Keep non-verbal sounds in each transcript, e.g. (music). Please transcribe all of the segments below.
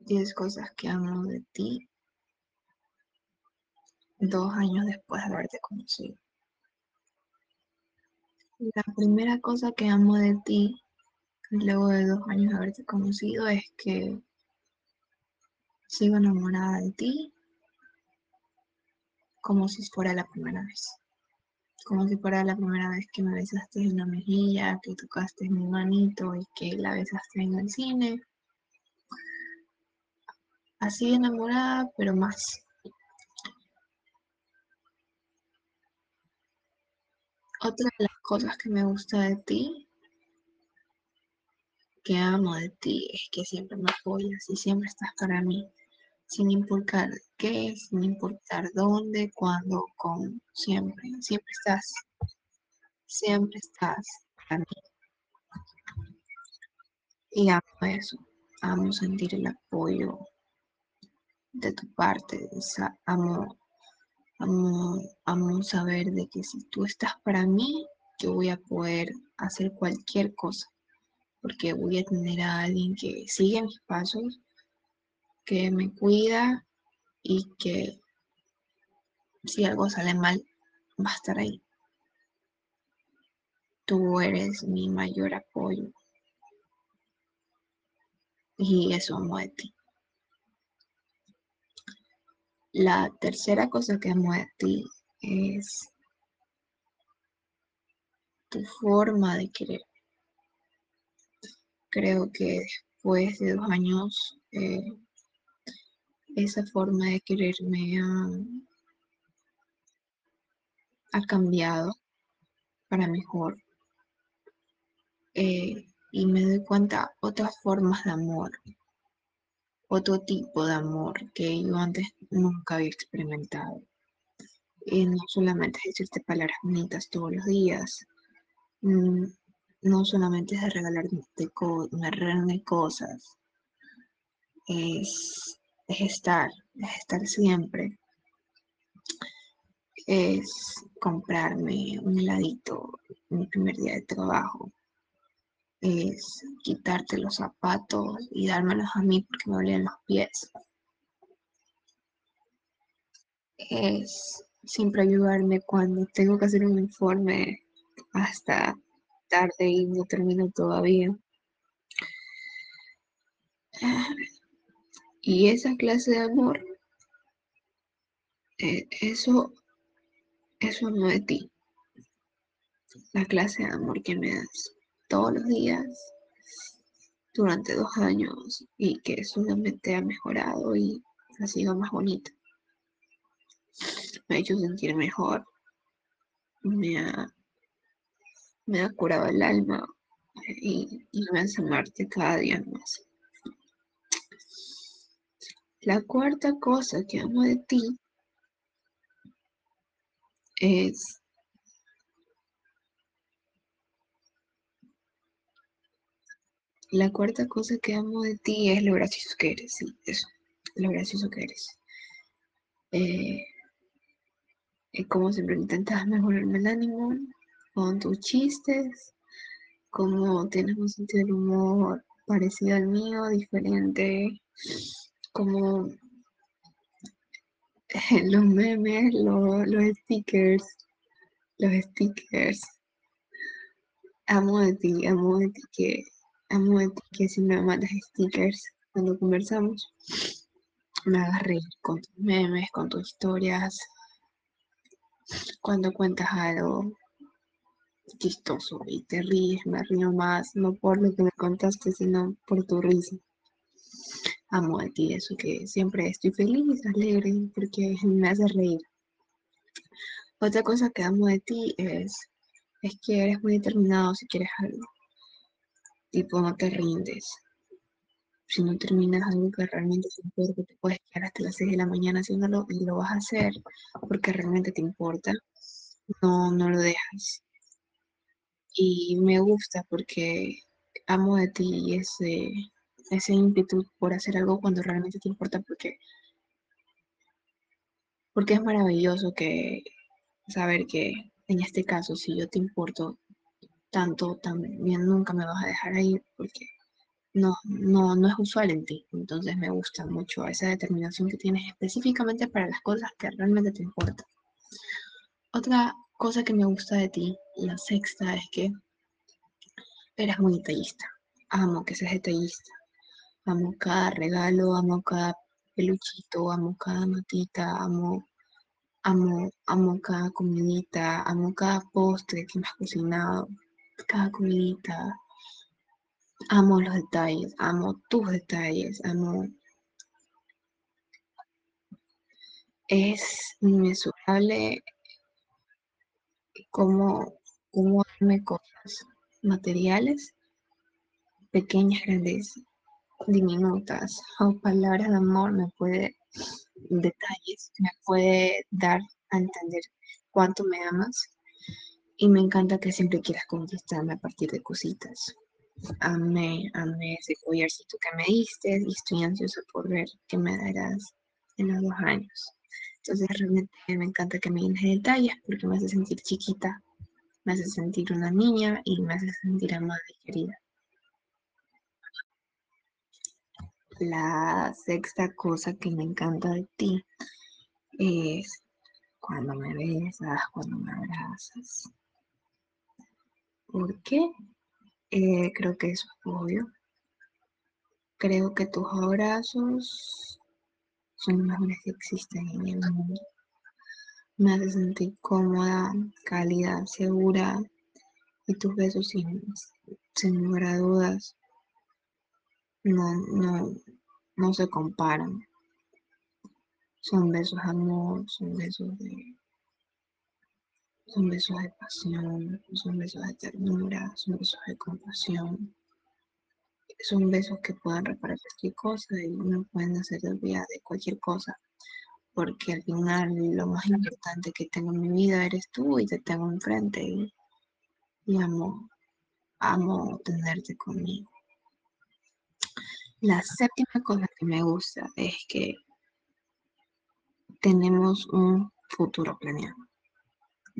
10 cosas que amo de ti dos años después de haberte conocido. La primera cosa que amo de ti luego de dos años de haberte conocido es que sigo enamorada de ti como si fuera la primera vez. Como si fuera la primera vez que me besaste en la mejilla, que tocaste mi manito y que la besaste en el cine. Así enamorada, pero más. Otra de las cosas que me gusta de ti, que amo de ti, es que siempre me apoyas y siempre estás para mí sin importar qué, sin importar dónde, cuándo, cómo, siempre, siempre estás, siempre estás para mí. Y amo eso, amo sentir el apoyo de tu parte, amo, amo, amo saber de que si tú estás para mí, yo voy a poder hacer cualquier cosa, porque voy a tener a alguien que sigue mis pasos que me cuida y que si algo sale mal, va a estar ahí. Tú eres mi mayor apoyo. Y eso amo de ti. La tercera cosa que amo de ti es tu forma de querer. Creo que después de dos años eh, esa forma de quererme ha, cambiado para mejor. Eh, y me doy cuenta otras formas de amor, otro tipo de amor que yo antes nunca había experimentado. Y no solamente es decirte palabras bonitas todos los días, mm, no solamente es de regalarme, cosas, es es estar, es estar siempre. Es comprarme un heladito mi primer día de trabajo. Es quitarte los zapatos y dármelos a mí porque me dolían los pies. Es siempre ayudarme cuando tengo que hacer un informe hasta tarde y no termino todavía. Y esa clase de amor, eh, eso, eso no de ti. La clase de amor que me das todos los días durante dos años y que solamente ha mejorado y ha sido más bonita. Me ha hecho sentir mejor, me ha, me ha curado el alma y, y me hace amarte cada día más. La cuarta cosa que amo de ti es La cuarta cosa que amo de ti es lo gracioso que eres, sí, eso, lo gracioso que eres. Eh, como siempre intentas mejorarme el ánimo con tus chistes, como tienes un sentido del humor parecido al mío, diferente, como (laughs) los memes, los, stickers, los stickers. Amo de ti, amo de ti que, amo de ti que si me mandas stickers cuando conversamos, me hagas reír con tus memes, con tus historias, cuando cuentas algo chistoso y te ríes, me río más, no por lo que me contaste, sino por tu risa amo de ti, eso que siempre estoy feliz, alegre, porque me hace reír. Otra cosa que amo de ti es, es que eres muy determinado si quieres algo. Tipo, no te rindes. Si no terminas algo que realmente te importa, te puedes quedar hasta las 6 de la mañana haciéndolo y lo vas a hacer porque realmente te importa. No, no lo dejas. Y me gusta porque amo de ti ese, ese ímpetu por hacer algo cuando realmente te importa porque, porque es maravilloso que saber que en este caso, si yo te importo tanto, también nunca me vas a dejar ahí porque no, no, no es usual en ti. Entonces me gusta mucho esa determinación que tienes específicamente para las cosas que realmente te importan. Otra cosa que me gusta de ti, la sexta, es que eres muy detallista. Amo que seas detallista. Amo cada regalo, amo cada peluchito, amo cada notita, amo, amo, amo cada comidita, amo cada postre que me has cocinado, cada comidita. Amo los detalles, amo tus detalles, amo... Es inmesurable cómo, cómo darme cosas materiales, pequeñas, grandes, diminutas, o palabras de amor, me puede, detalles, me puede dar a entender cuánto me amas. Y me encanta que siempre quieras conquistarme a partir de cositas. Amé, amé ese collarcito que me diste y estoy ansiosa por ver qué me darás en los dos años. Entonces realmente me encanta que me llenes de detalles porque me hace sentir chiquita, me hace sentir una niña y me hace sentir amada y querida. La sexta cosa que me encanta de ti es cuando me besas, cuando me abrazas. ¿Por qué? Eh, creo que es obvio. Creo que tus abrazos son los mejores que existen en el mundo. Me hace sentir cómoda, cálida, segura y tus besos sin, sin lugar a dudas no, no, no se comparan. Son besos de amor, son besos de son besos de pasión, son besos de ternura, son besos de compasión. Son besos que pueden reparar cualquier cosa y no pueden hacer olvidar de cualquier cosa. Porque al final lo más importante que tengo en mi vida eres tú y te tengo enfrente y, y amo, amo tenerte conmigo. La séptima cosa que me gusta es que tenemos un futuro planeado.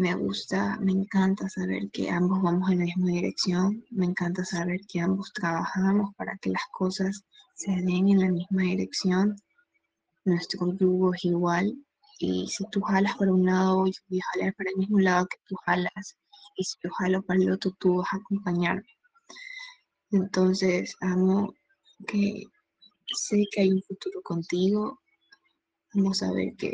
Me gusta, me encanta saber que ambos vamos en la misma dirección, me encanta saber que ambos trabajamos para que las cosas se den en la misma dirección. Nuestro yugo es igual y si tú jalas para un lado, yo voy a jalar para el mismo lado que tú jalas y si yo jalo para el otro, tú vas a acompañarme. Entonces, amo que sé que hay un futuro contigo. Vamos a ver que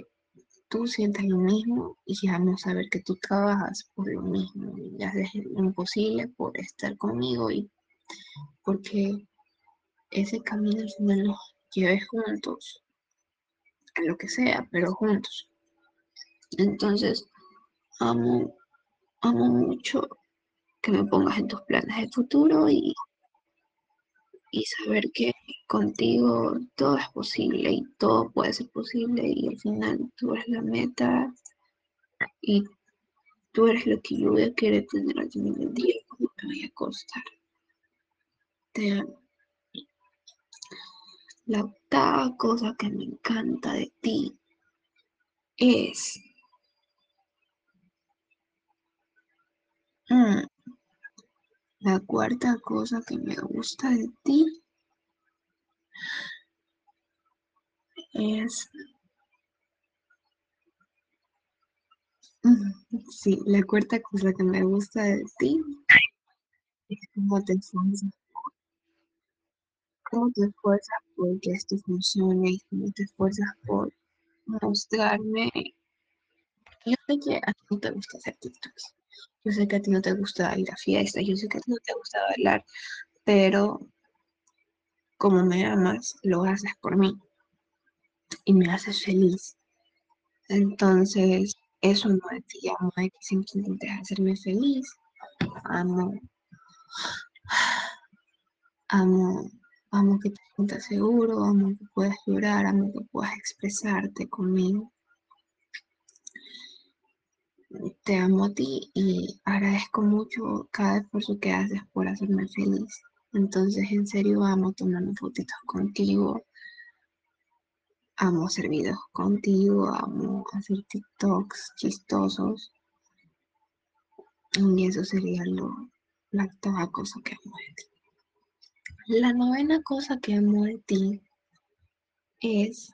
tú sientas lo mismo y vamos a ver que tú trabajas por lo mismo y haces lo imposible por estar conmigo y porque ese camino al final nos lleve juntos, a lo que sea, pero juntos. Entonces, amo, amo mucho que me pongas en tus planes de futuro y y saber que contigo todo es posible y todo puede ser posible y al final tú eres la meta y tú eres lo que yo voy a querer tener al final del día cuando me vaya a acostar. Te amo. La octava cosa que me encanta de ti es mm, la cuarta cosa que me gusta de ti es... Sí, la cuarta cosa que me gusta de ti es cómo te esfuerzas, cómo te esfuerzas por que esto funcione y cómo te esfuerzas por mostrarme. Yo sé que a ti no te gusta hacer TikToks, yo sé que a ti no te gusta ir a fiestas, yo sé que a ti no te gusta bailar, pero como me amas, lo haces por mí y me haces feliz. Entonces, eso no es ti, amo de que intentes hacerme feliz. Amo, amo, amo que te sientas seguro, amo que puedas llorar, amo que puedas expresarte conmigo. Te amo a ti y agradezco mucho cada esfuerzo que haces por hacerme feliz. Entonces, en serio, amo tomarme fotitos contigo. Amo hacer videos contigo, amo hacer TikToks chistosos. Y eso sería lo, la octava cosa que amo de ti. La novena cosa que amo de ti es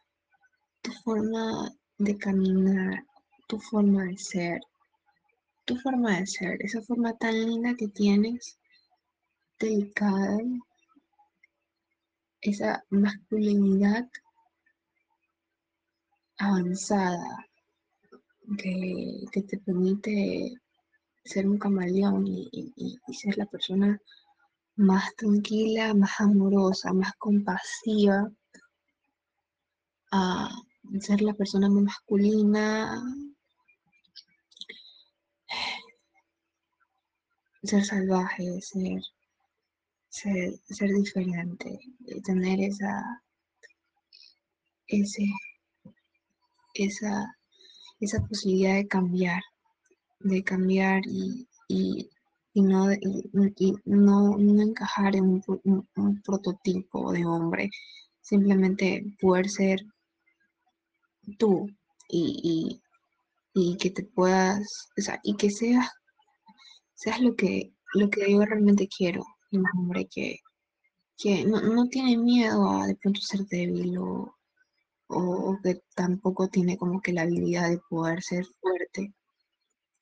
tu forma de caminar, tu forma de ser, tu forma de ser, esa forma tan linda que tienes, delicada, esa masculinidad avanzada que, te permite ser un camaleón y, y, y, ser la persona más tranquila, más amorosa, más compasiva, a ser la persona más masculina, ser salvaje, ser, ser, ser diferente, tener esa, ese, esa, esa posibilidad de cambiar, de cambiar y, y, y no, y, y no, no, encajar en un, un, prototipo de hombre, simplemente poder ser tú y, y que te puedas, o sea, y que seas, seas lo que, lo que yo realmente quiero, un hombre que, que no, no, tiene miedo a de pronto ser débil o, o, que tampoco tiene como que la habilidad de poder ser fuerte.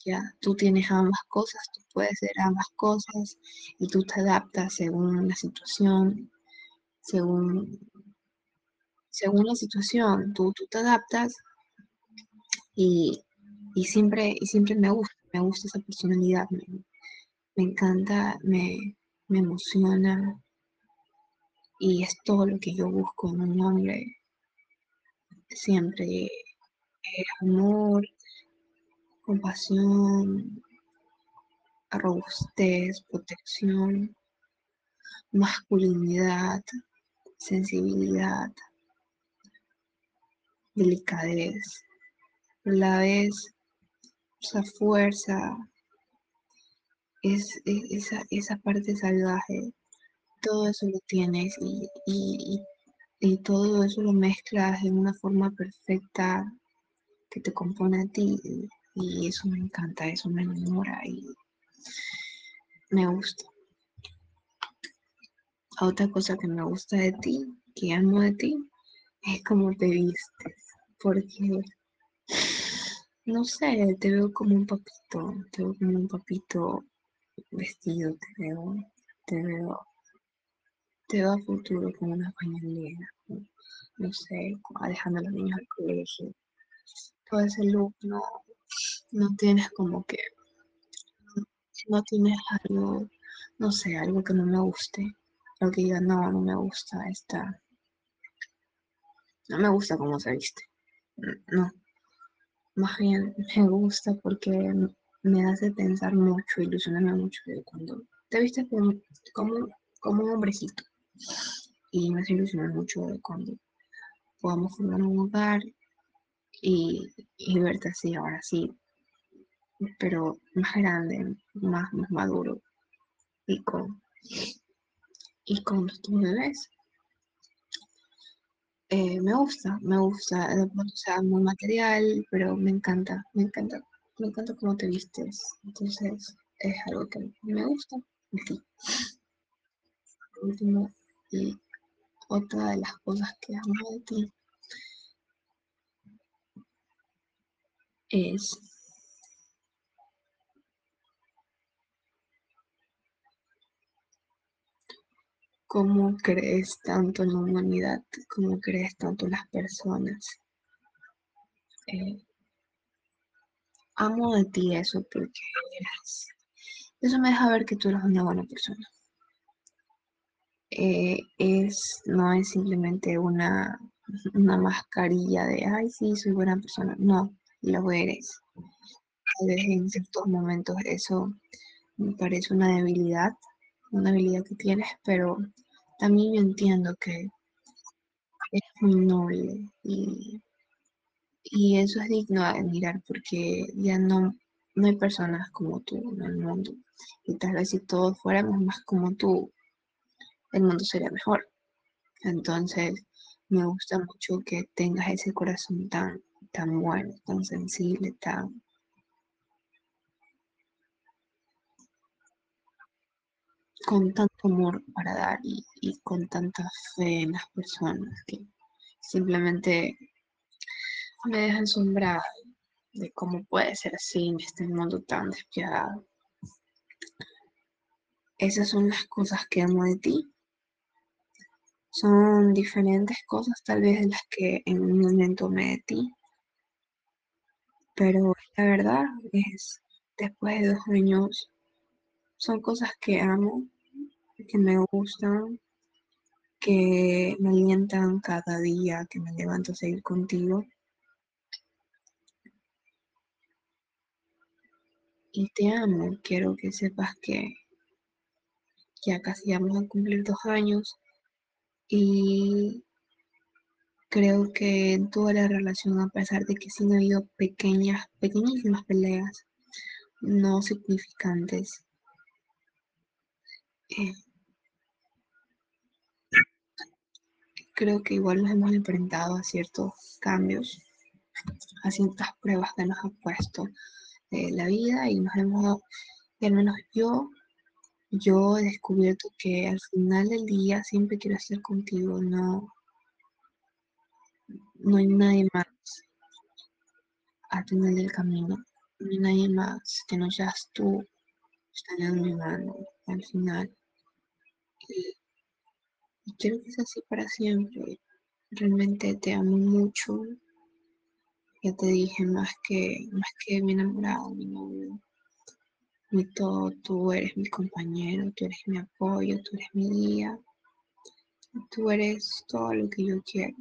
Ya, tú tienes ambas cosas, tú puedes ser ambas cosas y tú te adaptas según la situación, según, según la situación, tú, tú te adaptas y, y, siempre, y siempre me gusta, me gusta esa personalidad, me encanta, me, me emociona y es todo lo que yo busco en un hombre. Siempre eh, amor, compasión, robustez, protección, masculinidad, sensibilidad, delicadez, la vez esa fuerza, es, es, esa, esa parte salvaje, todo eso lo tienes y, y, y, todo eso lo mezclas en una forma perfecta que te compone a ti y eso me encanta, eso me enamora y me gusta. Otra cosa que me gusta de ti, que amo de ti, es cómo te vistes, porque no sé, te veo como un papito, te veo como un papito vestido, te veo, te veo, te veo a futuro como una pañalera, no sé, dejando a los niños al colegio. Todo ese look no, no tienes como que, no tienes algo, no sé, algo que no me guste, algo que diga, no, no me gusta esta, no me gusta cómo se viste, no, más bien me gusta porque me hace pensar mucho, ilusionarme mucho de cuando te viste como, como, un hombrecito. Y me hace ilusionar mucho de cuando podamos formar un hogar y, y verte así, ahora sí, pero más grande, más, más maduro y con, y con tus bebés. Eh, me gusta, me gusta, o sea, muy material, pero me encanta, me encanta, me encanta cómo te vistes. Entonces, es algo que me gusta último, y otra de las cosas que amo de ti es cómo crees tanto en la humanidad, cómo crees tanto en las personas. Eh, amo de ti eso porque eres, eso me deja ver que tú eres una buena persona. Eh, es, no es simplemente una, una mascarilla de, ay, sí, soy buena persona. No, lo eres. Tal vez en ciertos momentos eso me parece una debilidad, una habilidad que tienes, pero también yo entiendo que es muy noble y, y eso es digno de admirar porque ya no, no hay personas como tú en el mundo. Y tal vez si todos fuéramos más como tú, el mundo sería mejor. Entonces, me gusta mucho que tengas ese corazón tan, tan bueno, tan sensible, tan, con tanto amor para dar y, y con tanta fe en las personas que simplemente me dejan asombrada de cómo puede ser así en este mundo tan despiadado. Esas son las cosas que amo de ti. Son diferentes cosas tal vez de las que en un momento me de ti. Pero la verdad es, después de dos años, son cosas que amo, que me gustan, que me alientan cada día que me levanto a seguir contigo. Y te amo, quiero que sepas que ya casi vamos a cumplir dos años y creo que en toda la relación, a pesar de que sí han habido pequeñas, pequeñísimas peleas, no significantes, eh, creo que igual nos hemos enfrentado a ciertos cambios, a ciertas pruebas que nos ha puesto eh, la vida y nos hemos, y al menos yo, yo he descubierto que al final del día siempre quiero estar contigo, no, no hay nadie más al final del camino, no hay nadie más que no seas tú, en mi mano al final. Y quiero que sea así para siempre. Realmente te amo mucho. Ya te dije más que, más que mi enamorado, mi novio, mi todo, tú eres mi compañero, tú eres mi apoyo, tú eres mi guía, tú eres todo lo que yo quiero.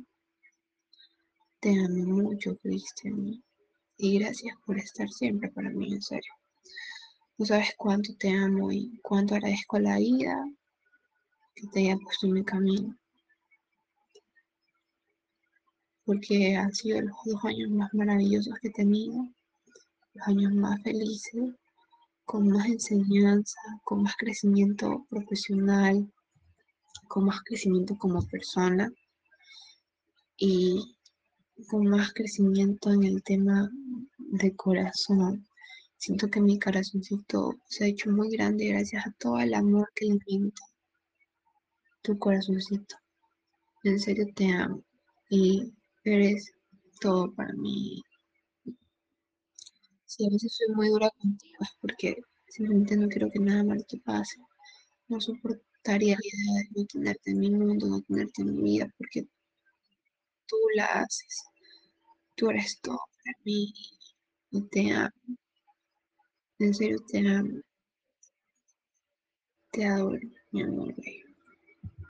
Te amo mucho, Cristian, y gracias por estar siempre para mí, en serio. No sabes cuánto te amo y cuánto agradezco la vida que te haya puesto en mi camino. Porque han sido los dos años más maravillosos que he tenido, los años más felices, con más enseñanza, con más crecimiento profesional, con más crecimiento como persona y con más crecimiento en el tema de corazón. Siento que mi corazoncito se ha hecho muy grande gracias a todo el amor que alimenta tu corazoncito. En serio te amo y eres todo para mí. Si a veces soy muy dura contigo es porque simplemente no quiero que nada malo te pase. No soportaría la idea de no tenerte en mi mundo, no tenerte en mi vida, porque tú la haces. Tú eres todo para mí y te amo. En serio te amo. Te adoro, mi amor,